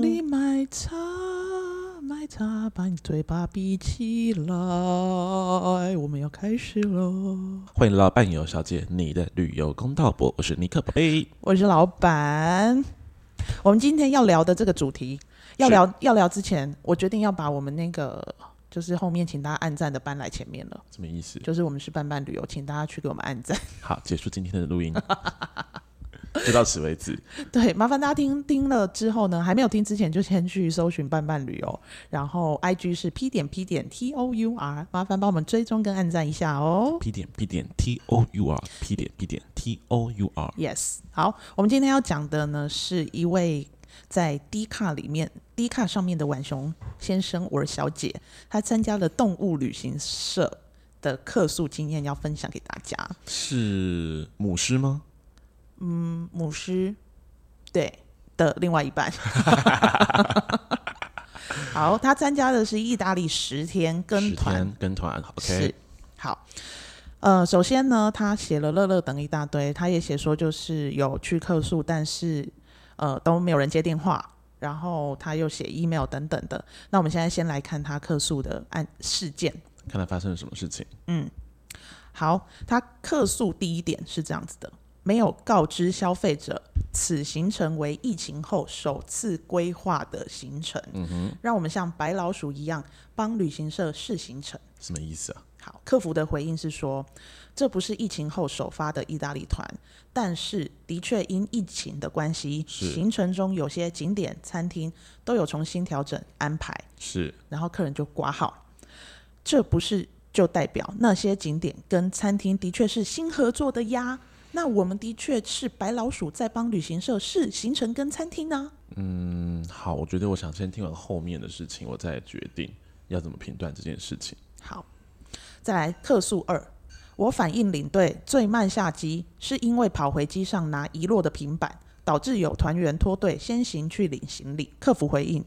你买茶，买茶，把你嘴巴闭起来。我们要开始喽！欢迎来到伴游小姐，你的旅游公道博，我是尼克宝贝，我是老板。我们今天要聊的这个主题，要聊要聊之前，我决定要把我们那个。就是后面请大家按赞的搬来前面了，什么意思？就是我们是伴伴旅游，请大家去给我们按赞。好，结束今天的录音，就到此为止。对，麻烦大家听听了之后呢，还没有听之前就先去搜寻伴伴旅游，然后 I G 是 P 点 P 点 T O U R，麻烦帮我们追踪跟按赞一下哦。P 点 P 点 T O U R，P 点 P 点 T O U R。Yes，好，我们今天要讲的呢是一位。在 D 卡里面，D 卡上面的浣熊先生、我小姐，他参加了动物旅行社的客诉经验，要分享给大家。是母狮吗？嗯，母狮，对的，另外一半。好，他参加的是意大利十天跟团，跟团，OK，是好。呃，首先呢，他写了乐乐等一大堆，他也写说就是有去客诉，但是。呃，都没有人接电话，然后他又写 email 等等的。那我们现在先来看他客诉的案事件，看他发生了什么事情。嗯，好，他客诉第一点是这样子的：没有告知消费者，此行程为疫情后首次规划的行程。嗯哼，让我们像白老鼠一样帮旅行社试行程，什么意思啊？好，客服的回应是说，这不是疫情后首发的意大利团，但是的确因疫情的关系，行程中有些景点、餐厅都有重新调整安排。是，然后客人就挂号，这不是就代表那些景点跟餐厅的确是新合作的呀？那我们的确是白老鼠在帮旅行社试行程跟餐厅呢？嗯，好，我觉得我想先听完后面的事情，我再决定要怎么评断这件事情。好。再来客诉二，我反映领队最慢下机，是因为跑回机上拿遗落的平板，导致有团员脱队先行去领行李。客服回应，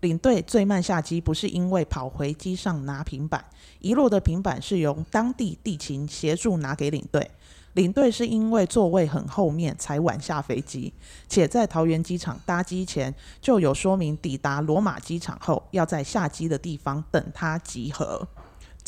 领队最慢下机不是因为跑回机上拿平板，遗落的平板是由当地地勤协助拿给领队，领队是因为座位很后面才晚下飞机，且在桃园机场搭机前就有说明，抵达罗马机场后要在下机的地方等他集合。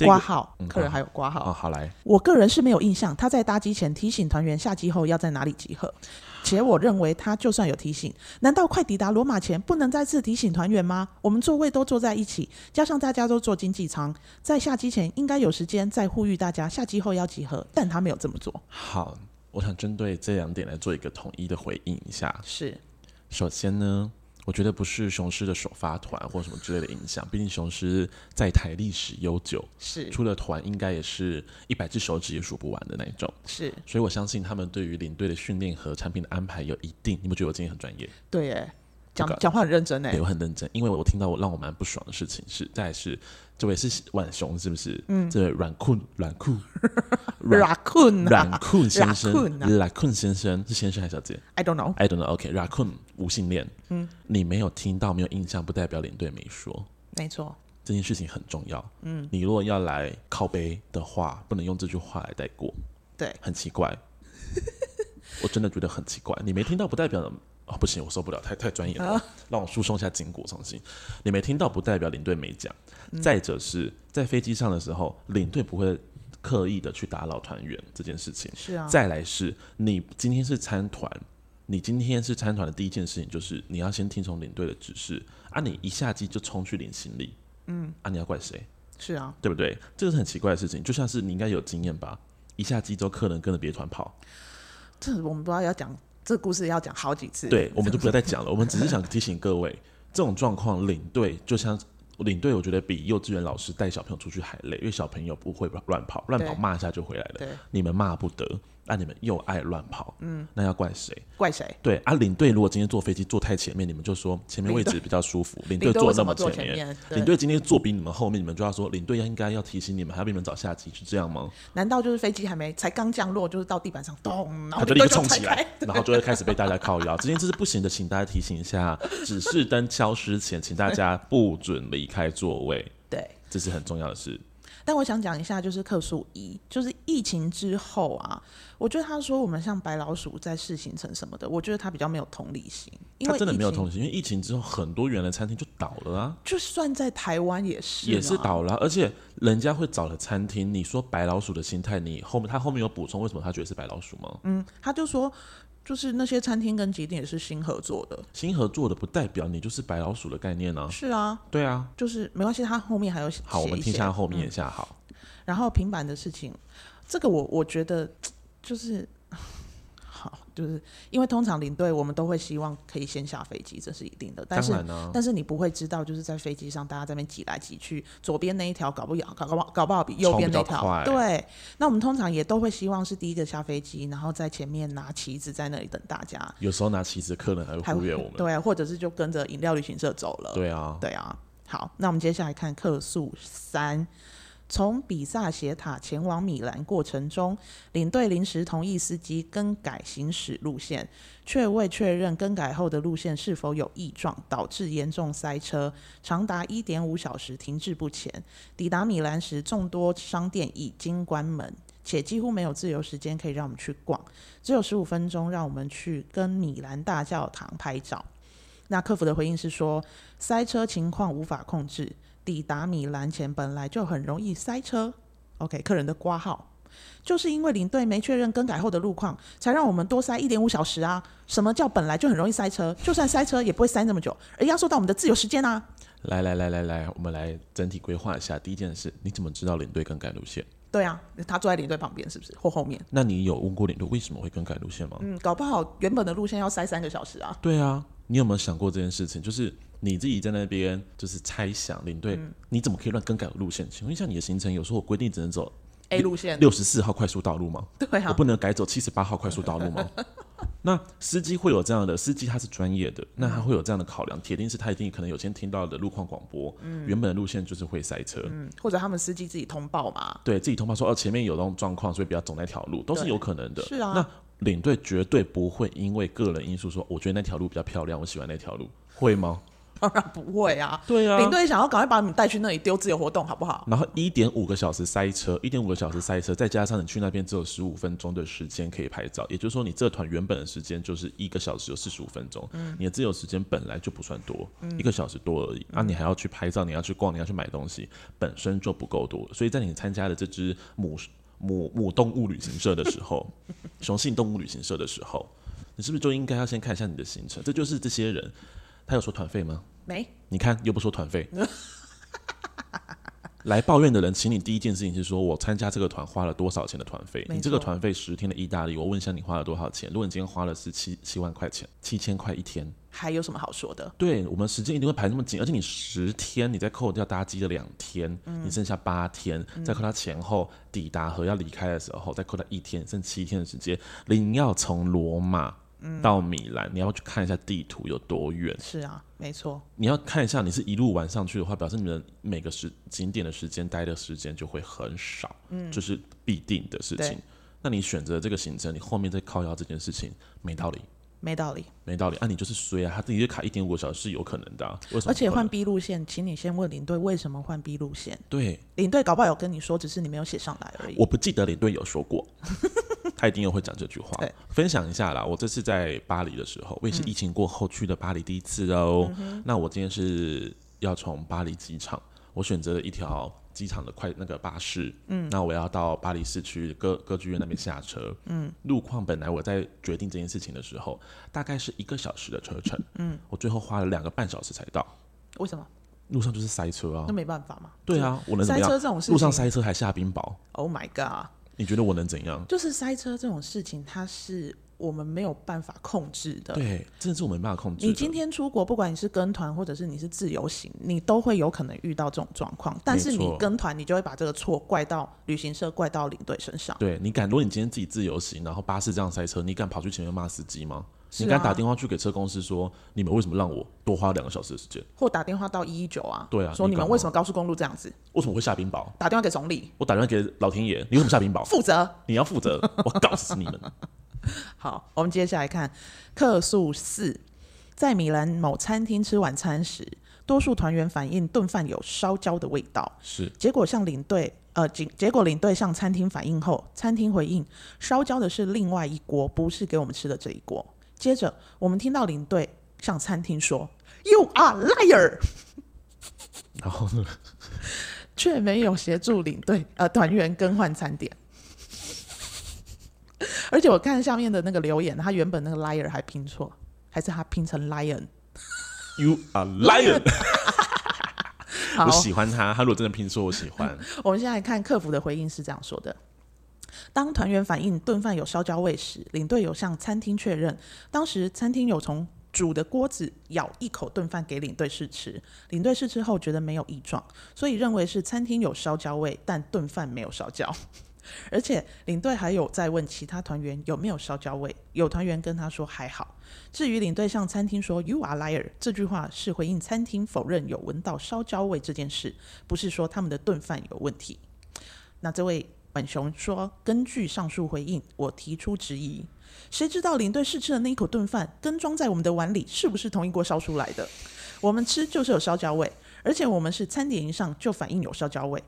挂号，客人还有挂号。哦，好来。我个人是没有印象，他在搭机前提醒团员下机后要在哪里集合。且我认为他就算有提醒，难道快抵达罗马前不能再次提醒团员吗？我们座位都坐在一起，加上大家都坐经济舱，在下机前应该有时间再呼吁大家下机后要集合，但他没有这么做。好，我想针对这两点来做一个统一的回应一下。是，首先呢。我觉得不是雄狮的首发团或什么之类的影响，毕竟雄狮在台历史悠久，是出了团应该也是一百只手指也数不完的那一种，是，所以我相信他们对于领队的训练和产品的安排有一定。你不觉得我今天很专业？对耶，讲讲话很认真哎，对，我很认真，因为我听到我让我蛮不爽的事情是，再来是这位是浣熊是不是？嗯，这位软酷软酷 软酷软酷先生软酷先生是先生还是小姐？I don't know，I don't know。OK，软酷无性恋。嗯，你没有听到没有印象，不代表领队没说。没错，这件事情很重要。嗯，你如果要来靠背的话，不能用这句话来带过。对，很奇怪。我真的觉得很奇怪。你没听到不代表。哦，不行，我受不了，太太专业了，啊、让我输送一下筋骨，重新。你没听到不代表领队没讲。嗯、再者是在飞机上的时候，领队不会刻意的去打扰团员这件事情。是啊。再来是你今天是参团，你今天是参团的第一件事情就是你要先听从领队的指示啊！你一下机就冲去领行李，嗯，啊，你要怪谁？是啊，对不对？这个是很奇怪的事情，就像是你应该有经验吧？一下机之后，客人跟着别团跑，这我们不知道要讲。这个故事要讲好几次，对，我们就不要再讲了。我们只是想提醒各位，这种状况，领队就像领队，我觉得比幼稚园老师带小朋友出去还累，因为小朋友不会乱跑，乱跑骂一下就回来了，你们骂不得。那、啊、你们又爱乱跑，嗯，那要怪谁？怪谁？对啊，领队如果今天坐飞机坐太前面，你们就说前面位置比较舒服。领队坐那么前面，领队今天坐比你们后面，你们就要说领队应该要提醒你们，还要比你们早下机，是这样吗？难道就是飞机还没才刚降落，就是到地板上咚，然后他就立刻冲起来，然后就会开始被大家靠腰。这件事是不行的，请大家提醒一下，指示灯消失前，请大家不准离开座位。对，这是很重要的事。但我想讲一下，就是客诉一，就是疫情之后啊，我觉得他说我们像白老鼠在试行程什么的，我觉得他比较没有同理心。他真的没有同理心，因为疫情之后很多原来餐厅就倒了啊。就算在台湾也是，也是倒了，而且人家会找的餐厅，你说白老鼠的心态，你后面他后面有补充，为什么他觉得是白老鼠吗？嗯，他就说。就是那些餐厅跟节点是新合作的，新合作的不代表你就是白老鼠的概念呢、啊。是啊，对啊，就是没关系，他后面还有写。好，我们听一下后面一下好、嗯。然后平板的事情，这个我我觉得就是。好，就是因为通常领队我们都会希望可以先下飞机，这是一定的。但是，但是你不会知道，就是在飞机上大家在那边挤来挤去，左边那一条搞不搞搞不搞不好比右边那条对。那我们通常也都会希望是第一个下飞机，然后在前面拿旗子在那里等大家。有时候拿旗子客人还会忽略我们，对，或者是就跟着饮料旅行社走了。对啊，对啊。好，那我们接下来看客诉三。从比萨斜塔前往米兰过程中，领队临时同意司机更改行驶路线，却未确认更改后的路线是否有异状，导致严重塞车，长达一点五小时停滞不前。抵达米兰时，众多商店已经关门，且几乎没有自由时间可以让我们去逛，只有十五分钟让我们去跟米兰大教堂拍照。那客服的回应是说，塞车情况无法控制。抵达米兰前本来就很容易塞车，OK，客人的挂号就是因为领队没确认更改后的路况，才让我们多塞一点五小时啊！什么叫本来就很容易塞车？就算塞车也不会塞那么久，而压缩到我们的自由时间啊！来来来来来，我们来整体规划一下。第一件事，你怎么知道领队更改路线？对啊，他坐在领队旁边是不是或后面？那你有问过领队为什么会更改路线吗？嗯，搞不好原本的路线要塞三个小时啊！对啊，你有没有想过这件事情？就是。你自己在那边就是猜想领队，嗯、你怎么可以乱更改路线？请问一下，你的行程有时候我规定只能走 A 路线，六十四号快速道路吗？对啊，我不能改走七十八号快速道路吗？那司机会有这样的司机，他是专业的，那他会有这样的考量，铁定是他一定可能有先听到的路况广播，嗯，原本的路线就是会塞车，嗯，或者他们司机自己通报嘛，对自己通报说哦前面有那种状况，所以不要走那条路，都是有可能的。是啊，那领队绝对不会因为个人因素说，我觉得那条路比较漂亮，我喜欢那条路，会吗？当然不会啊！对啊，领队想要赶快把你们带去那里丢自由活动，好不好？然后一点五个小时塞车，一点五个小时塞车，再加上你去那边只有十五分钟的时间可以拍照，也就是说你这团原本的时间就是一个小时有四十五分钟，嗯，你的自由时间本来就不算多，嗯，一个小时多而已，那、你还要去拍照，你要去逛，你要去买东西，本身就不够多，所以在你参加的这支母母母动物旅行社的时候，雄性动物旅行社的时候，你是不是就应该要先看一下你的行程？这就是这些人。他有说团费吗？没。你看又不说团费。来抱怨的人，请你第一件事情是说，我参加这个团花了多少钱的团费？你这个团费十天的意大利，我问一下你花了多少钱？如果你今天花了是七七万块钱，七千块一天，还有什么好说的？对，我们时间一定会排那么紧，而且你十天，你再扣掉搭机的两天，嗯，你剩下八天，再扣他前后抵达和要离开的时候，再扣他一天，剩七天的时间，你要从罗马。到米兰，你要去看一下地图有多远？是啊，没错。你要看一下，你是一路玩上去的话，表示你们每个时景点的时间待的时间就会很少，嗯，这、就是必定的事情。那你选择这个行程，你后面再靠腰这件事情，没道理。没道理，没道理。啊，你就是衰啊！他自己就卡一点五个小时是有可能的啊，为什么？而且换 B 路线，请你先问领队为什么换 B 路线。对，领队搞不好有跟你说，只是你没有写上来而已。我不记得领队有说过，他一定又会讲这句话。分享一下啦，我这次在巴黎的时候，我也是疫情过后去的巴黎第一次哦。嗯、那我今天是要从巴黎机场，我选择了一条。机场的快那个巴士，嗯，那我要到巴黎市区歌歌剧院那边下车，嗯，路况本来我在决定这件事情的时候，大概是一个小时的车程，嗯，我最后花了两个半小时才到，为什么？路上就是塞车啊，那没办法嘛，对啊，我能怎么样？塞车这种事情，路上塞车还下冰雹，Oh my god！你觉得我能怎样？就是塞车这种事情，它是。我们没有办法控制的，对，真的是我们没办法控制。你今天出国，不管你是跟团或者是你是自由行，你都会有可能遇到这种状况。但是你跟团，你就会把这个错怪到旅行社，怪到领队身上。对，你敢？如果你今天自己自由行，然后巴士这样塞车，你敢跑去前面骂司机吗？你敢打电话去给车公司说，你们为什么让我多花两个小时的时间？或打电话到一一九啊？对啊，说你们为什么高速公路这样子？为什么会下冰雹？打电话给总理，我打电话给老天爷，你为什么下冰雹？负责，你要负责，我告死你们。好，我们接下来看客诉四，在米兰某餐厅吃晚餐时，多数团员反映顿饭有烧焦的味道。是，结果向领队呃，结结果领队向餐厅反映后，餐厅回应烧焦的是另外一锅，不是给我们吃的这一锅。接着，我们听到领队向餐厅说：“You are liar。”然后呢，却没有协助领队呃团员更换餐点。而且我看下面的那个留言，他原本那个 liar 还拼错，还是他拼成 lion？You are lion。我喜欢他，他如果真的拼错，我喜欢。我们现在来看客服的回应是这样说的：当团员反映炖饭有烧焦味时，领队有向餐厅确认，当时餐厅有从煮的锅子舀一口炖饭给领队试吃，领队试吃后觉得没有异状，所以认为是餐厅有烧焦味，但炖饭没有烧焦。而且领队还有在问其他团员有没有烧焦味，有团员跟他说还好。至于领队向餐厅说 “You are liar” 这句话是回应餐厅否认有闻到烧焦味这件事，不是说他们的炖饭有问题。那这位本雄说，根据上述回应，我提出质疑。谁知道领队试吃的那一口炖饭跟装在我们的碗里是不是同一锅烧出来的？我们吃就是有烧焦味，而且我们是餐点一上就反应有烧焦味。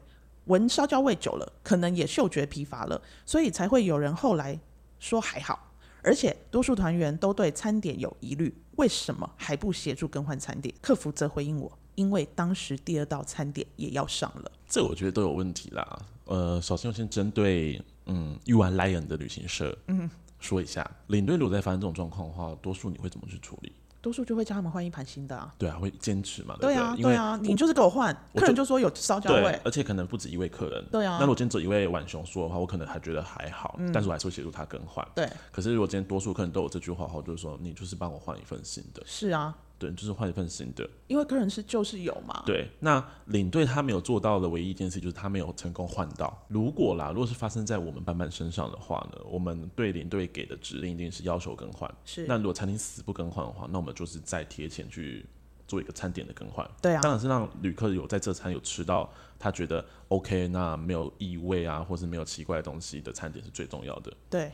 闻烧焦味久了，可能也嗅觉疲乏了，所以才会有人后来说还好。而且多数团员都对餐点有疑虑，为什么还不协助更换餐点？客服则回应我，因为当时第二道餐点也要上了。这我觉得都有问题啦。呃，首先我先针对嗯 You Are Lion 的旅行社嗯说一下，领队如果在发生这种状况的话，多数你会怎么去处理？多数就会叫他们换一盘新的啊。对啊，会坚持嘛？对啊，对啊，你就是给我换。客人就说有烧焦味，而且可能不止一位客人。对啊。那如果今天只一位晚熊说的话，我可能还觉得还好，但是我还是会协助他更换。对。可是如果今天多数客人都有这句话的话，就是说你就是帮我换一份新的。是啊。对，就是换一份新的。因为客人是就是有嘛。对，那领队他没有做到的唯一一件事就是他没有成功换到。如果啦，如果是发生在我们班班身上的话呢，我们对领队给的指令一定是要求更换。是。那如果餐厅死不更换的话，那我们就是再贴钱去做一个餐点的更换。对啊。当然是让旅客有在这餐有吃到他觉得 OK，那没有异味啊，或是没有奇怪的东西的餐点是最重要的。对。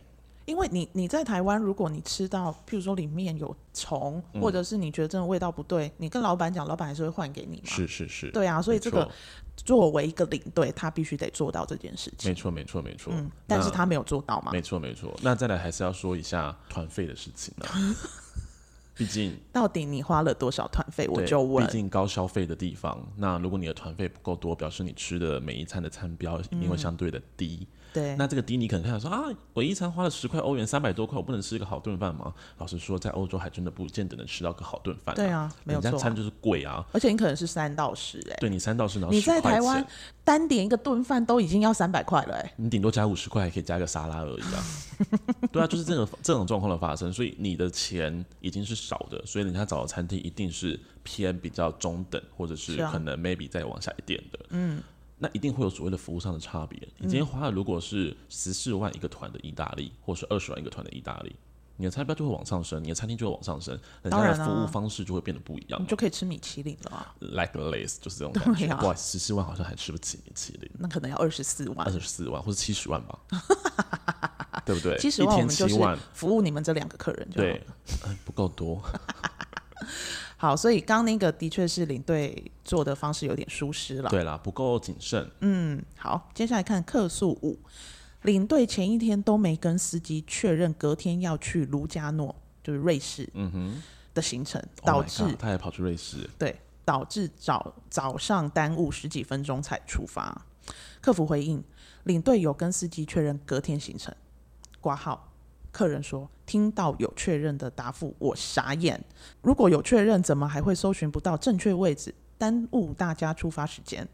因为你你在台湾，如果你吃到，譬如说里面有虫，嗯、或者是你觉得真的味道不对，你跟老板讲，老板还是会换给你嘛。是是是。对啊，所以这个作为一个领队，他必须得做到这件事情。没错没错没错。嗯，但是他没有做到嘛。没错没错。那再来还是要说一下团费的事情呢、啊。毕竟，到底你花了多少团费？我就问。毕竟高消费的地方，那如果你的团费不够多，表示你吃的每一餐的餐标一定会相对的低。嗯对，那这个迪你可能看到说啊，我一餐花了十块欧元，三百多块，我不能吃一个好顿饭吗？老实说，在欧洲还真的不见得能吃到个好顿饭。对啊，没有错，人家餐就是贵啊，而且你可能是三到十哎，对你三到十，然后你在台湾单点一个顿饭都已经要三百块了哎，你顶多加五十块还可以加个沙拉而已啊。对啊，就是这种这种状况的发生，所以你的钱已经是少的，所以人家找的餐厅一定是偏比较中等，或者是可能 maybe 再往下一点的，嗯。那一定会有所谓的服务上的差别。你今天花了如果是十四万一个团的意大利，或是二十万一个团的意大利，你的餐标就会往上升，你的餐厅就会往上升，人家的服务方式就会变得不一样。你就可以吃米其林了啊，like less 就是这种感觉。哇，十四万好像还吃不起米其林，那可能要二十四万，二十四万或者七十万吧，对不对？七十万我们就是服务你们这两个客人就好，对，不够多。好，所以刚刚那个的确是领队做的方式有点疏失了。对啦，不够谨慎。嗯，好，接下来看客诉五，领队前一天都没跟司机确认隔天要去卢加诺，就是瑞士，嗯哼的行程，嗯、导致、oh、他也跑去瑞士，对，导致早早上耽误十几分钟才出发。客服回应，领队有跟司机确认隔天行程，挂号。客人说：“听到有确认的答复，我傻眼。如果有确认，怎么还会搜寻不到正确位置，耽误大家出发时间？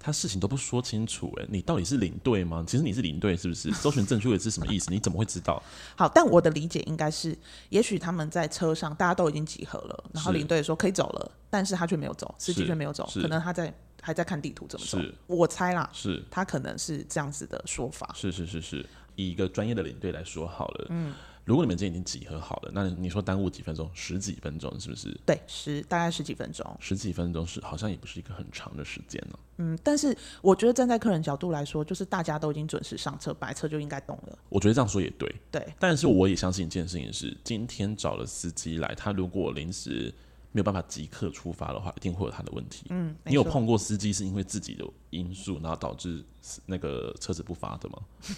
他事情都不说清楚，诶，你到底是领队吗？其实你是领队，是不是？搜寻正确位置是什么意思？你怎么会知道？好，但我的理解应该是，也许他们在车上，大家都已经集合了，然后领队说可以走了，但是他却没有走，司机却没有走，可能他在还在看地图怎么走。我猜啦，是他可能是这样子的说法。是是是是。”以一个专业的领队来说好了，嗯，如果你们今天已经集合好了，那你说耽误几分钟？十几分钟是不是？对，十大概十几分钟。十几分钟是好像也不是一个很长的时间呢。嗯，但是我觉得站在客人角度来说，就是大家都已经准时上车，白车就应该动了。我觉得这样说也对，对。但是我也相信一件事情是，今天找了司机来，他如果临时没有办法即刻出发的话，一定会有他的问题。嗯，你有碰过司机是因为自己的因素，然后导致那个车子不发的吗？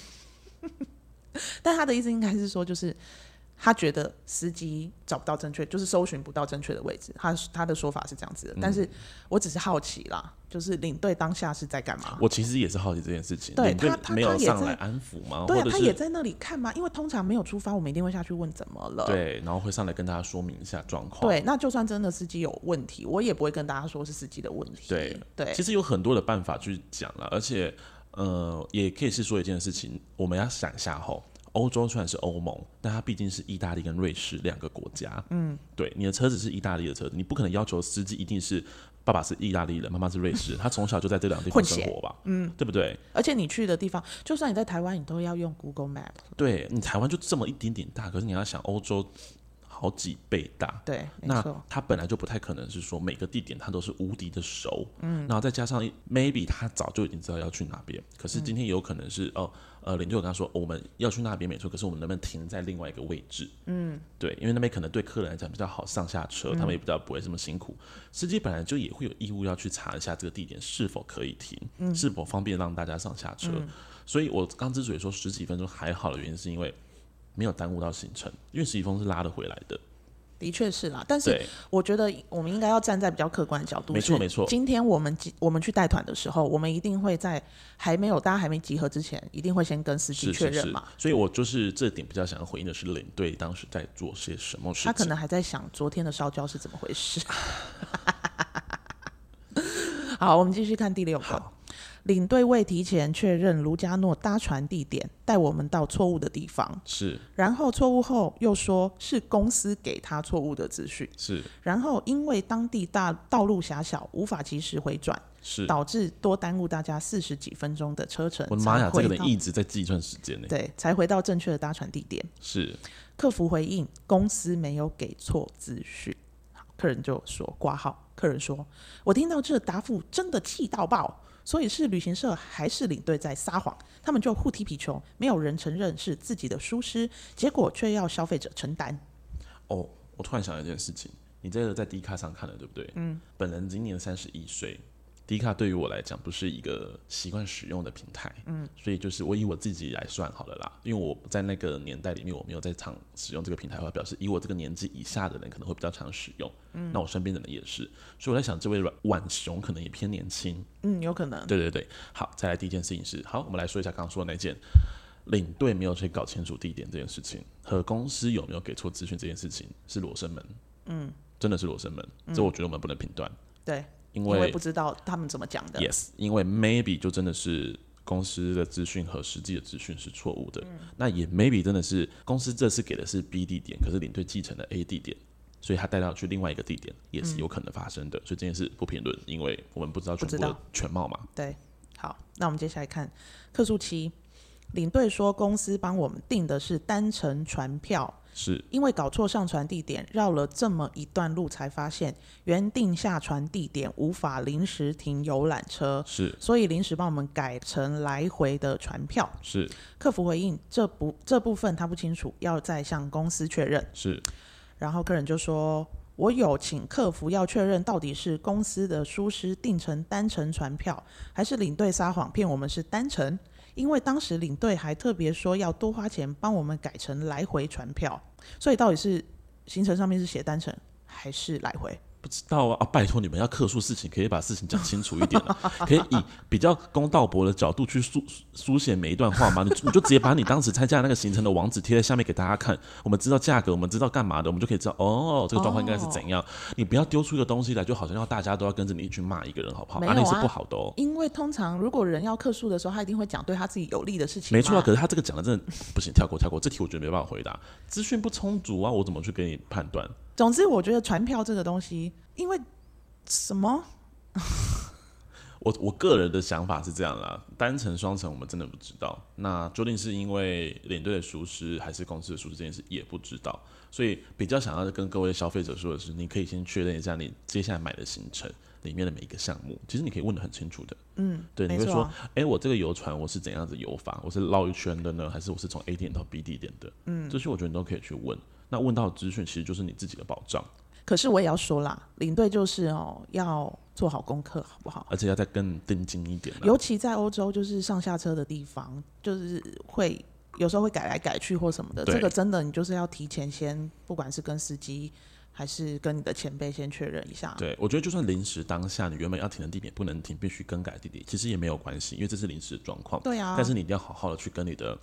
但他的意思应该是说，就是。他觉得司机找不到正确，就是搜寻不到正确的位置。他他的说法是这样子的，嗯、但是我只是好奇啦，就是领队当下是在干嘛？我其实也是好奇这件事情。对，领队他他没有上来安抚吗？对，他也在那里看吗？因为通常没有出发，我们一定会下去问怎么了。对，然后会上来跟大家说明一下状况。对，那就算真的司机有问题，我也不会跟大家说是司机的问题。对对，其实有很多的办法去讲了，而且呃，也可以是说一件事情，我们要想一下吼。欧洲虽然是欧盟，但它毕竟是意大利跟瑞士两个国家。嗯，对，你的车子是意大利的车子，你不可能要求司机一定是爸爸是意大利人，妈妈是瑞士，他从小就在这两个地方生活吧？嗯，对不对？而且你去的地方，就算你在台湾，你都要用 Google Map。对，你台湾就这么一点点大，可是你要想欧洲。好几倍大，对，那他本来就不太可能是说每个地点他都是无敌的熟，嗯，然后再加上 maybe 他早就已经知道要去哪边，可是今天有可能是、嗯、哦，呃，领队我跟他说我们要去那边没错，可是我们能不能停在另外一个位置？嗯，对，因为那边可能对客人来讲比较好上下车，嗯、他们也比较不会这么辛苦。司机本来就也会有义务要去查一下这个地点是否可以停，嗯、是否方便让大家上下车。嗯、所以我刚之所以说十几分钟还好的原因，是因为。没有耽误到行程，因为十一峰是拉得回来的。的确是啦，但是我觉得我们应该要站在比较客观的角度。没错没错。今天我们我们去带团的时候，我们一定会在还没有大家还没集合之前，一定会先跟司机确认嘛。所以我就是这点比较想要回应的是领队当时在做些什么事情。他可能还在想昨天的烧焦是怎么回事。好，我们继续看第六个。领队未提前确认卢加诺搭船地点，带我们到错误的地方。是，然后错误后又说是公司给他错误的资讯。是，然后因为当地大道路狭小，无法及时回转，是导致多耽误大家四十几分钟的车程。我的妈呀，这个人一直在计算时间呢。对，才回到正确的搭船地点。是，客服回应公司没有给错资讯。好，客人就说挂号。客人说，我听到这答复真的气到爆。所以是旅行社还是领队在撒谎？他们就互踢皮球，没有人承认是自己的疏失，结果却要消费者承担。哦，我突然想到一件事情，你这个在 D 卡上看了对不对？嗯，本人今年三十一岁。迪卡对于我来讲不是一个习惯使用的平台，嗯，所以就是我以我自己来算好了啦，因为我在那个年代里面我没有在常使用这个平台的话，表示以我这个年纪以下的人可能会比较常使用，嗯，那我身边的人也是，所以我在想这位晚熊可能也偏年轻，嗯，有可能，对对对，好，再来第一件事情是，好，我们来说一下刚刚说的那件领队没有去搞清楚地点这件事情和公司有没有给错资讯这件事情是罗生门，嗯，真的是罗生门，这我觉得我们不能评断，对。因为，不知道他们怎么讲的。Yes，因为 maybe 就真的是公司的资讯和实际的资讯是错误的。嗯、那也 maybe 真的是公司这次给的是 B 地点，可是领队继承了 A 地点，所以他带到去另外一个地点也是有可能发生的。嗯、所以这件事不评论，因为我们不知道全部的全貌嘛。对，好，那我们接下来看客诉七，领队说公司帮我们订的是单程船票。是因为搞错上船地点，绕了这么一段路，才发现原定下船地点无法临时停游览车，是，所以临时帮我们改成来回的船票。是，客服回应这不这部分他不清楚，要再向公司确认。是，然后客人就说：“我有请客服要确认，到底是公司的疏失订成单程船票，还是领队撒谎骗我们是单程？”因为当时领队还特别说要多花钱帮我们改成来回船票，所以到底是行程上面是写单程还是来回？不知道啊！啊拜托你们要客诉事情，可以把事情讲清楚一点，可以以比较公道博的角度去书书写每一段话吗？你你就直接把你当时参加那个行程的网址贴在下面给大家看，我们知道价格，我们知道干嘛的，我们就可以知道哦，这个状况应该是怎样。哦、你不要丢出一个东西来，就好像要大家都要跟着你去骂一个人，好不好？那、啊啊、是不好的哦。因为通常如果人要客诉的时候，他一定会讲对他自己有利的事情。没错啊，可是他这个讲的真的不行，跳过跳过，这题我觉得没办法回答，资讯不充足啊，我怎么去给你判断？总之，我觉得船票这个东西，因为。什么？我我个人的想法是这样啦，单程双程我们真的不知道。那究竟是因为领队的熟识，还是公司的熟识，这件事也不知道。所以比较想要跟各位消费者说的是，你可以先确认一下你接下来买的行程里面的每一个项目，其实你可以问的很清楚的。嗯，对，你会说，哎、啊，我这个游船我是怎样子游法？我是绕一圈的呢，还是我是从 A 点到 B 地点的？嗯，这些我觉得你都可以去问。那问到的资讯其实就是你自己的保障。可是我也要说啦，领队就是哦，要做好功课，好不好？而且要再更盯紧一点。尤其在欧洲，就是上下车的地方，就是会有时候会改来改去或什么的。这个真的，你就是要提前先，不管是跟司机。还是跟你的前辈先确认一下。对，我觉得就算临时当下你原本要停的地点不能停，必须更改地点，其实也没有关系，因为这是临时状况。对啊。但是你一定要好好的去跟你的。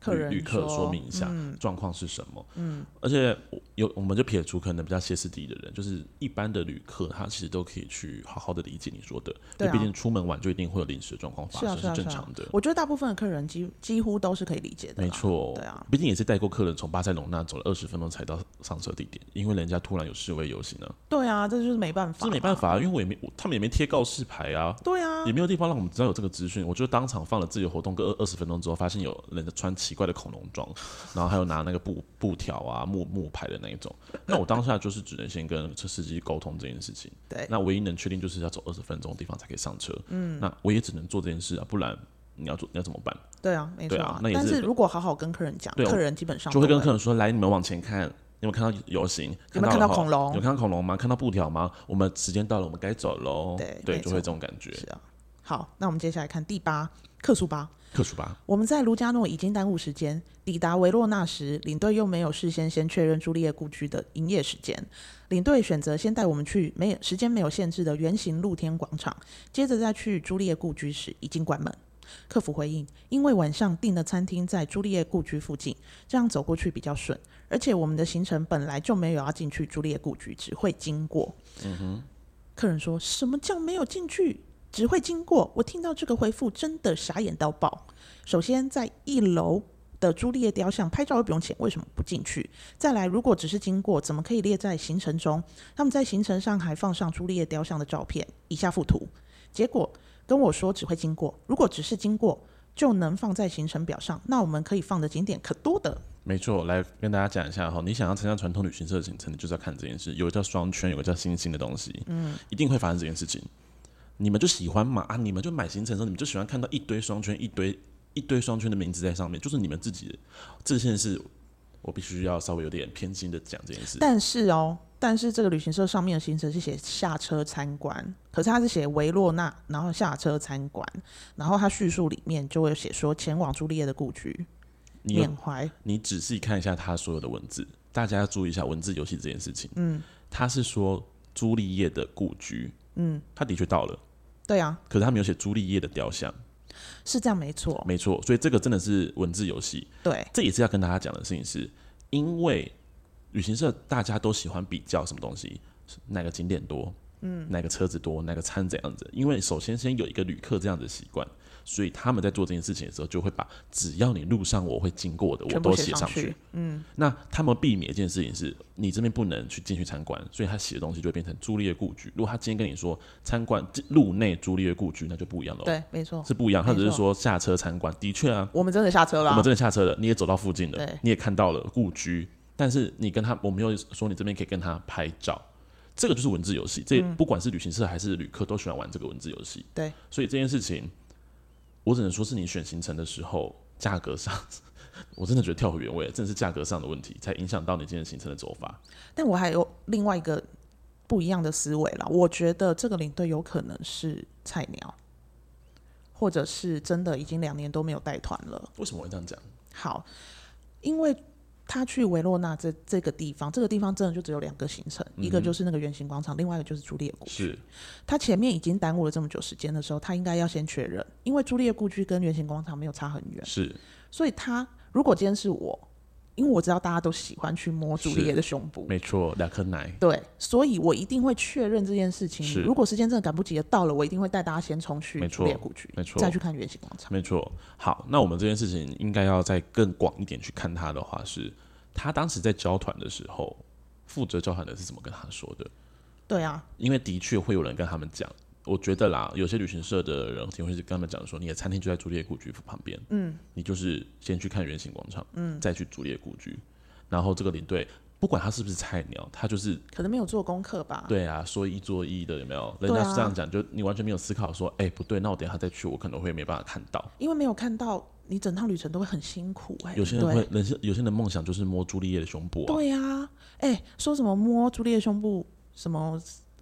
客人旅客说明一下状况是什么，嗯，而且有我们就撇除可能比较歇斯底里的人，就是一般的旅客，他其实都可以去好好的理解你说的，对，毕竟出门晚就一定会有临时的状况发生，是正常的。我觉得大部分的客人几几乎都是可以理解的，没错，对啊，毕竟也是带过客人从巴塞隆那走了二十分钟才到上车地点，因为人家突然有示威游行呢。对啊，这就是没办法，这没办法，因为我也没他们也没贴告示牌啊，对啊，也没有地方让我们知道有这个资讯，我就当场放了自由活动，个二二十分钟之后，发现有人穿奇怪的恐龙装。然后还有拿那个布布条啊木木牌的那一种，那我当下就是只能先跟车司机沟通这件事情。对，那唯一能确定就是要走二十分钟的地方才可以上车。嗯，那我也只能做这件事啊，不然你要做你要怎么办？对啊，没错啊。那但是如果好好跟客人讲，客人基本上就会跟客人说：“来，你们往前看，有没有看到游行？有没有看到恐龙？有看到恐龙吗？看到布条吗？我们时间到了，我们该走喽。”对对，就会这种感觉。是啊。好，那我们接下来看第八客诉吧。客诉吧。我们在卢加诺已经耽误时间，抵达维洛纳时，领队又没有事先先确认朱丽叶故居的营业时间。领队选择先带我们去没有时间没有限制的圆形露天广场，接着再去朱丽叶故居时已经关门。客服回应：因为晚上订的餐厅在朱丽叶故居附近，这样走过去比较顺，而且我们的行程本来就没有要进去朱丽叶故居，只会经过。嗯哼。客人说什么叫没有进去？只会经过，我听到这个回复真的傻眼到爆。首先，在一楼的朱丽叶雕像拍照又不用钱，为什么不进去？再来，如果只是经过，怎么可以列在行程中？他们在行程上还放上朱丽叶雕像的照片，以下附图。结果跟我说只会经过，如果只是经过就能放在行程表上，那我们可以放的景点可多的。没错，来跟大家讲一下哈，你想要参加传统旅行社的行程，你就是要看这件事。有个叫双圈，有个叫星星的东西，嗯，一定会发生这件事情。你们就喜欢嘛啊！你们就买行程的时候，你们就喜欢看到一堆双圈，一堆一堆双圈的名字在上面，就是你们自己的。这件事我必须要稍微有点偏心的讲这件事。但是哦，但是这个旅行社上面的行程是写下车参观，可是他是写维洛纳，然后下车参观，然后他叙述里面就会写说前往朱丽叶的故居，缅怀。你仔细看一下他所有的文字，大家要注意一下文字游戏这件事情。嗯，他是说朱丽叶的故居，嗯，他的确到了。对啊，可是他没有写朱丽叶的雕像，是这样没错，没错，所以这个真的是文字游戏。对，这也是要跟大家讲的事情是，是因为旅行社大家都喜欢比较什么东西，哪个景点多，嗯，哪个车子多，哪个餐怎样子。因为首先先有一个旅客这样的习惯。所以他们在做这件事情的时候，就会把只要你路上我会经过的，我都写上去。嗯，那他们避免一件事情是，你这边不能去进去参观，所以他写的东西就会变成朱丽叶故居。如果他今天跟你说参观路内朱丽叶故居，那就不一样了。对，没错，是不一样。他只是说下车参观，的确啊，我们真的下车了，我们真的下车了，你也走到附近了，对，你也看到了故居，但是你跟他，我没有说你这边可以跟他拍照，这个就是文字游戏。这不管是旅行社还是旅客都喜欢玩这个文字游戏。对，所以这件事情。我只能说是你选行程的时候，价格上，我真的觉得跳回原位，真的是价格上的问题，才影响到你今天行程的走法。但我还有另外一个不一样的思维啦，我觉得这个领队有可能是菜鸟，或者是真的已经两年都没有带团了。为什么会这样讲？好，因为。他去维罗纳这这个地方，这个地方真的就只有两个行程，嗯、一个就是那个圆形广场，另外一个就是朱丽叶故居。是，他前面已经耽误了这么久时间的时候，他应该要先确认，因为朱丽叶故居跟圆形广场没有差很远。是，所以他如果今天是我，因为我知道大家都喜欢去摸朱丽叶的胸部，没错，两颗奶。对，所以我一定会确认这件事情。是，如果时间真的赶不及的到了，我一定会带大家先冲去朱丽叶故居，没错，再去看圆形广场。没错。好，那我们这件事情应该要再更广一点去看他的话是。他当时在交团的时候，负责交团的是怎么跟他说的？对啊，因为的确会有人跟他们讲，我觉得啦，有些旅行社的人也会跟他们讲说，你的餐厅就在朱丽叶故居旁边，嗯，你就是先去看圆形广场，嗯，再去朱丽叶故居，然后这个领队不管他是不是菜鸟，他就是可能没有做功课吧？对啊，说一做一的有没有？人家是这样讲，啊、就你完全没有思考说，哎、欸，不对，那我等一下再去，我可能会没办法看到，因为没有看到。你整趟旅程都会很辛苦哎、欸，有些人会，人有些人的梦想就是摸朱丽叶的胸部啊。对呀、啊，哎、欸，说什么摸朱丽叶胸部，什么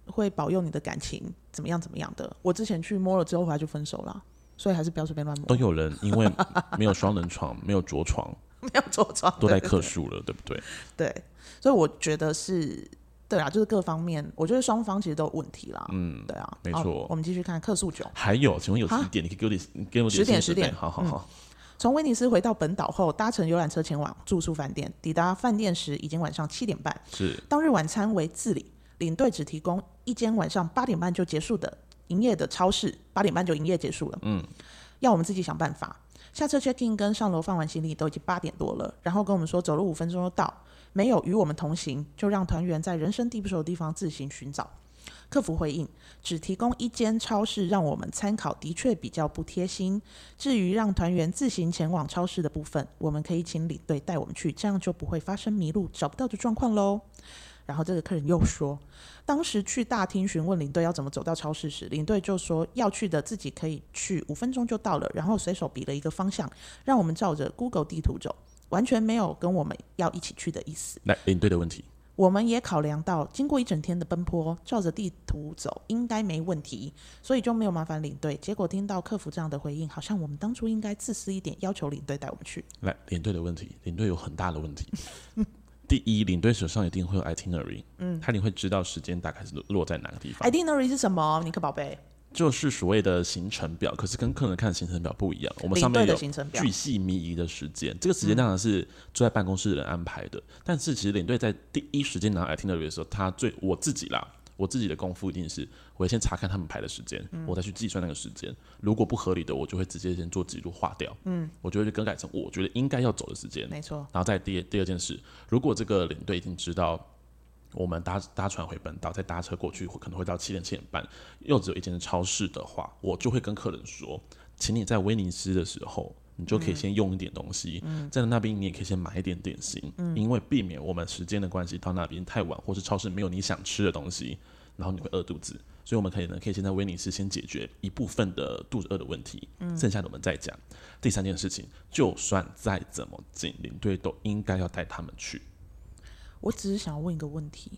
会保佑你的感情，怎么样怎么样的？我之前去摸了之后，回来就分手了，所以还是不要随便乱摸。都有人因为没有双人床，没有着床，没有着床，都在客诉了，对不对？对，所以我觉得是。对啊，就是各方面，我觉得双方其实都有问题啦。嗯，对啊，没错。我们继续看客诉九。还有，请问有几点？你可以给我点，给我点十点，十点。好好好。从、嗯、威尼斯回到本岛后，搭乘游览车前往住宿饭店。抵达饭店时已经晚上七点半。是。当日晚餐为自理，领队只提供一间晚上八点半就结束的营业的超市，八点半就营业结束了。嗯。要我们自己想办法。下车 check in 跟上楼放完行李都已经八点多了，然后跟我们说走路五分钟就到。没有与我们同行，就让团员在人生地不熟的地方自行寻找。客服回应：只提供一间超市让我们参考，的确比较不贴心。至于让团员自行前往超市的部分，我们可以请领队带我们去，这样就不会发生迷路找不到的状况喽。然后这个客人又说，当时去大厅询问领队要怎么走到超市时，领队就说要去的自己可以去，五分钟就到了，然后随手比了一个方向，让我们照着 Google 地图走。完全没有跟我们要一起去的意思。来，领队的问题，我们也考量到，经过一整天的奔波，照着地图走应该没问题，所以就没有麻烦领队。结果听到客服这样的回应，好像我们当初应该自私一点，要求领队带我们去。来，领队的问题，领队有很大的问题。第一，领队手上一定会有 itinerary，嗯，他一定会知道时间大概是落在哪个地方。itinerary 是什么？尼克宝贝。就是所谓的行程表，可是跟客人看的行程表不一样。我们上面有巨细靡遗的时间，这个时间当然是坐在办公室的人安排的。嗯、但是其实领队在第一时间拿 itinerary 的时候，他最我自己啦，我自己的功夫一定是，我会先查看他们排的时间，嗯、我再去计算那个时间。如果不合理的，我就会直接先做记录划掉。嗯，我就会更改成我觉得应该要走的时间。没错。然后再第第二件事，如果这个领队已经知道。我们搭搭船回本岛，再搭车过去，可能会到七点七点半。又只有一间超市的话，我就会跟客人说，请你在威尼斯的时候，你就可以先用一点东西，嗯、在那边你也可以先买一点点心，嗯、因为避免我们时间的关系到那边太晚，或是超市没有你想吃的东西，然后你会饿肚子。所以我们可以呢，可以先在威尼斯先解决一部分的肚子饿的问题，嗯、剩下的我们再讲。第三件事情，就算再怎么紧，领队都应该要带他们去。我只是想要问一个问题：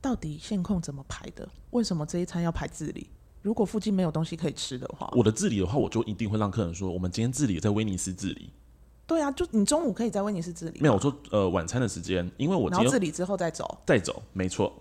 到底线控怎么排的？为什么这一餐要排自理？如果附近没有东西可以吃的话，我的自理的话，我就一定会让客人说：我们今天自理在威尼斯自理。对啊，就你中午可以在威尼斯自理。没有，我说呃晚餐的时间，因为我然后自理之后再走，再走，没错。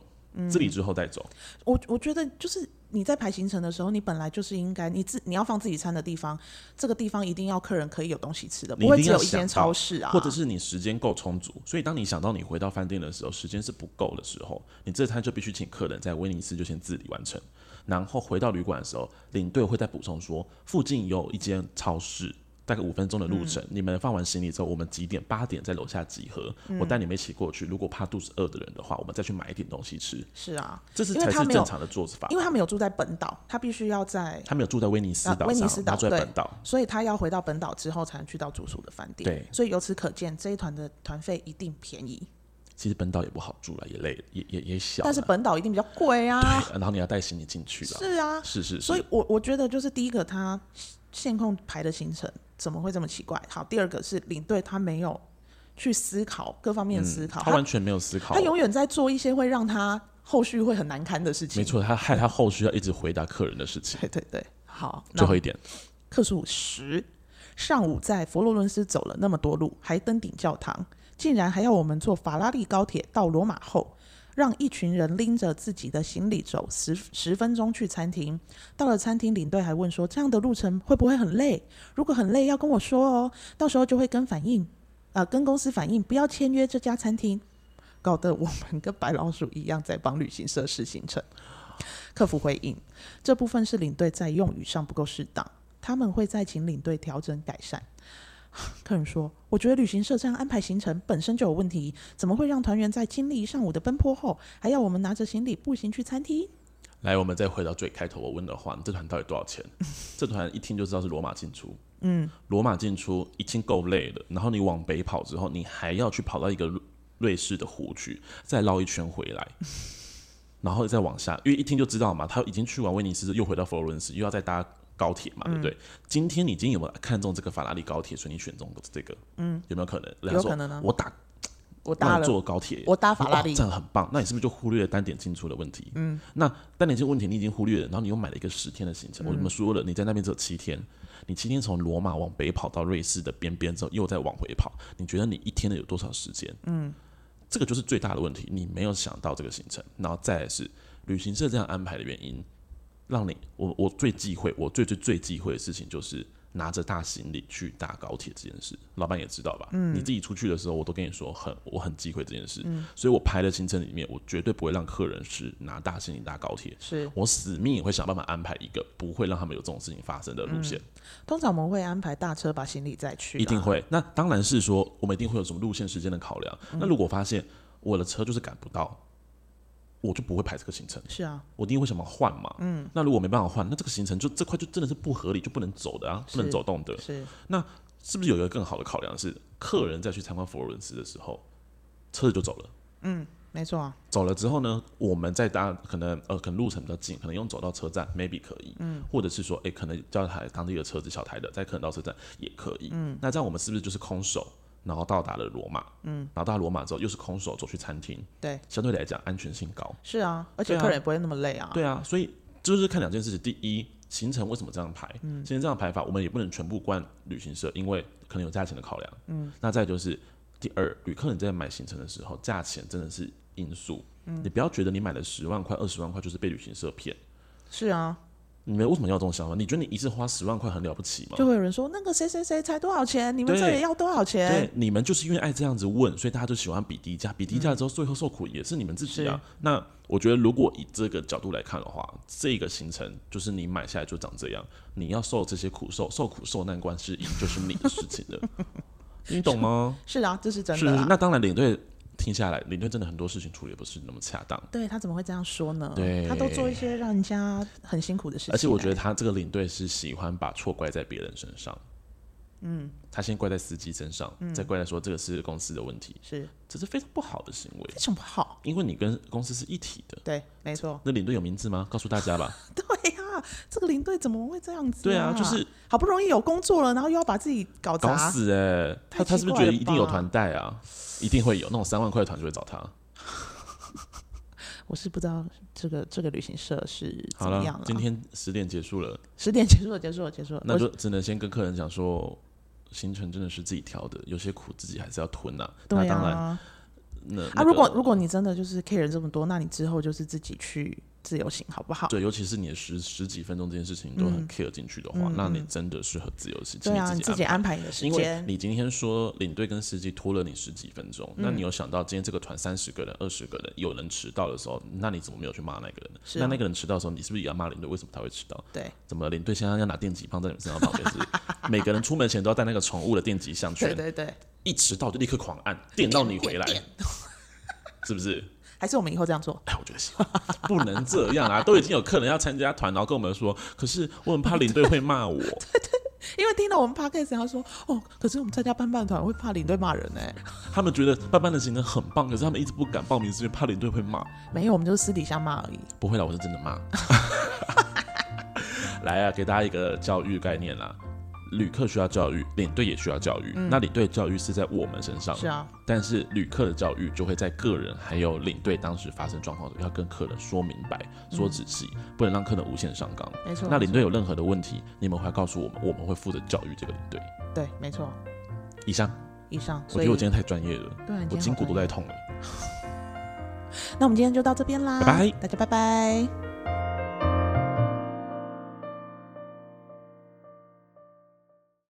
自理之后再走。嗯、我我觉得就是你在排行程的时候，你本来就是应该你自你要放自己餐的地方，这个地方一定要客人可以有东西吃的，不会只有一间超市啊。或者是你时间够充足，所以当你想到你回到饭店的时候，时间是不够的时候，你这餐就必须请客人在威尼斯就先自理完成，然后回到旅馆的时候，领队会再补充说附近有一间超市。大概五分钟的路程，嗯、你们放完行李之后，我们几点？八点在楼下集合。嗯、我带你们一起过去。如果怕肚子饿的人的话，我们再去买一点东西吃。是啊，这是才是正常的做法。因为他没有住在本岛，他必须要在他没有住在威尼斯岛，啊、威尼斯岛住在本岛，所以他要回到本岛之后才能去到住宿的饭店。对，所以由此可见，这一团的团费一定便宜。其实本岛也不好住了，也累，也也也小。但是本岛一定比较贵啊。对，然后你要带行李进去了。是啊，是是是。所以我我觉得就是第一个，他线控排的行程。怎么会这么奇怪？好，第二个是领队他没有去思考各方面的思考，嗯，他完全没有思考，他永远在做一些会让他后续会很难堪的事情。没错，他害他后续要一直回答客人的事情。对对对，好，最后一点，客数十，上午在佛罗伦斯走了那么多路，还登顶教堂，竟然还要我们坐法拉利高铁到罗马后。让一群人拎着自己的行李走十十分钟去餐厅，到了餐厅，领队还问说：“这样的路程会不会很累？如果很累，要跟我说哦，到时候就会跟反映，啊、呃，跟公司反映，不要签约这家餐厅。”搞得我们跟白老鼠一样在帮旅行社试行程。客服回应：这部分是领队在用语上不够适当，他们会再请领队调整改善。客人说：“我觉得旅行社这样安排行程本身就有问题，怎么会让团员在经历一上午的奔波后，还要我们拿着行李步行去餐厅？”来，我们再回到最开头，我问的话：“这团到底多少钱？” 这团一听就知道是罗马进出。嗯，罗马进出已经够累了，然后你往北跑之后，你还要去跑到一个瑞士的湖区，再绕一圈回来，然后再往下，因为一听就知道嘛，他已经去完威尼斯，又回到佛罗伦斯，又要再搭。高铁嘛，对不对？嗯、今天你今天有没有看中这个法拉利高铁，所以你选中的这个？嗯，有没有可能？有可能呢。我打我搭坐高铁，我搭法拉利，这样很棒。那你是不是就忽略了单点进出的问题？嗯，那单点进问题你已经忽略了，然后你又买了一个十天的行程。嗯、我怎么说了？你在那边只有七天，你七天从罗马往北跑到瑞士的边边之后，又再往回跑，你觉得你一天的有多少时间？嗯，这个就是最大的问题，你没有想到这个行程，然后再来是旅行社这样安排的原因，让你我我最忌讳，我最最最忌讳的事情就是。拿着大行李去搭高铁这件事，老板也知道吧？嗯，你自己出去的时候，我都跟你说很，我很忌讳这件事。嗯，所以我排的行程里面，我绝对不会让客人是拿大行李搭高铁。是我死命也会想办法安排一个不会让他们有这种事情发生的路线。嗯，通常我们会安排大车把行李载去，一定会。那当然是说，我们一定会有什么路线时间的考量。嗯，那如果发现我的车就是赶不到。我就不会排这个行程。是啊，我一定会想办法换嘛。嗯，那如果没办法换，那这个行程就这块就真的是不合理，就不能走的啊，不能走动的。是，那是不是有一个更好的考量是，客人在去参观佛罗伦斯的时候，车子就走了。嗯，没错啊。走了之后呢，我们再搭可能呃可能路程比较近，可能用走到车站，maybe 可以。嗯，或者是说，哎，可能叫台当地的车子小台的，再可能到车站也可以。嗯，那这样我们是不是就是空手？然后到达了罗马，嗯，然后到罗马之后又是空手走去餐厅，对，相对来讲安全性高。是啊，而且客人也不会那么累啊。对啊，所以就是看两件事情。第一，行程为什么这样排？嗯，行程这样排法，我们也不能全部关旅行社，因为可能有价钱的考量。嗯，那再就是第二，旅客你在买行程的时候，价钱真的是因素。嗯，你不要觉得你买了十万块、二十万块就是被旅行社骗。是啊。你们为什么要这种想法？你觉得你一次花十万块很了不起吗？就会有人说那个谁谁谁才多少钱？你们这也要多少钱？对，你们就是因为爱这样子问，所以大家就喜欢比低价，比低价之后最后受苦也是你们自己啊。嗯、那我觉得如果以这个角度来看的话，这个行程就是你买下来就长这样，你要受这些苦受，受苦受难观世音就是你的事情了，你懂吗？是啊，这是真的。是，那当然领队。听下来，领队真的很多事情处理不是那么恰当。对，他怎么会这样说呢？对，他都做一些让人家很辛苦的事情。而且我觉得他这个领队是喜欢把错怪在别人身上。嗯，他先怪在司机身上，嗯、再怪在说这个是公司的问题。是，这是非常不好的行为。非常不好，因为你跟公司是一体的。对，没错。那领队有名字吗？告诉大家吧。对呀、啊，这个领队怎么会这样子、啊？对啊，就是好不容易有工作了，然后又要把自己搞砸，搞死哎、欸！他他是不是觉得一定有团带啊？一定会有那种三万块的团就会找他。我是不知道这个这个旅行社是怎么样了。今天十点结束了，十点结束了，结束了，结束了。那就只能先跟客人讲说，行程真的是自己挑的，有些苦自己还是要吞呐、啊。对啊，那当然，那啊，那个、如果如果你真的就是 care 这么多，那你之后就是自己去。自由行好不好？对，尤其是你的十十几分钟这件事情都很 care 进去的话，嗯、那你真的适合自由行。对啊，你自己安排你的时间。因为你今天说领队跟司机拖了你十几分钟，嗯、那你有想到今天这个团三十个人、二十个人有人迟到的时候，那你怎么没有去骂那个人呢？那那个人迟到的时候，你是不是也要骂领队？为什么他会迟到？对，怎么领队现在要拿电击棒在你们身上跑？就是 每个人出门前都要带那个宠物的电击项圈。对对对，一迟到就立刻狂按，电到你回来，是不是？还是我们以后这样做？哎，我觉得行，不能这样啊！都已经有客人要参加团，然后跟我们说，可是我很怕领队会骂我。对对，因为听到我们 podcast，他说哦，可是我们参加班班团会怕领队骂人呢。他们觉得班班的行程很棒，可是他们一直不敢报名，是因为怕领队会骂。没有，我们就是私底下骂而已。不会啦，我是真的骂。来啊，给大家一个教育概念啦。旅客需要教育，领队也需要教育。嗯、那领队教育是在我们身上，是啊。但是旅客的教育就会在个人还有领队当时发生状况的时候，要跟客人说明白、说仔细，嗯、不能让客人无限上纲。没错。那领队有任何的问题，你们会告诉我们，我们会负责教育这个领队。对，没错。以上，以上。我觉得我今天太专业了，对，我筋骨都在痛了。那我们今天就到这边啦，拜拜，大家拜拜。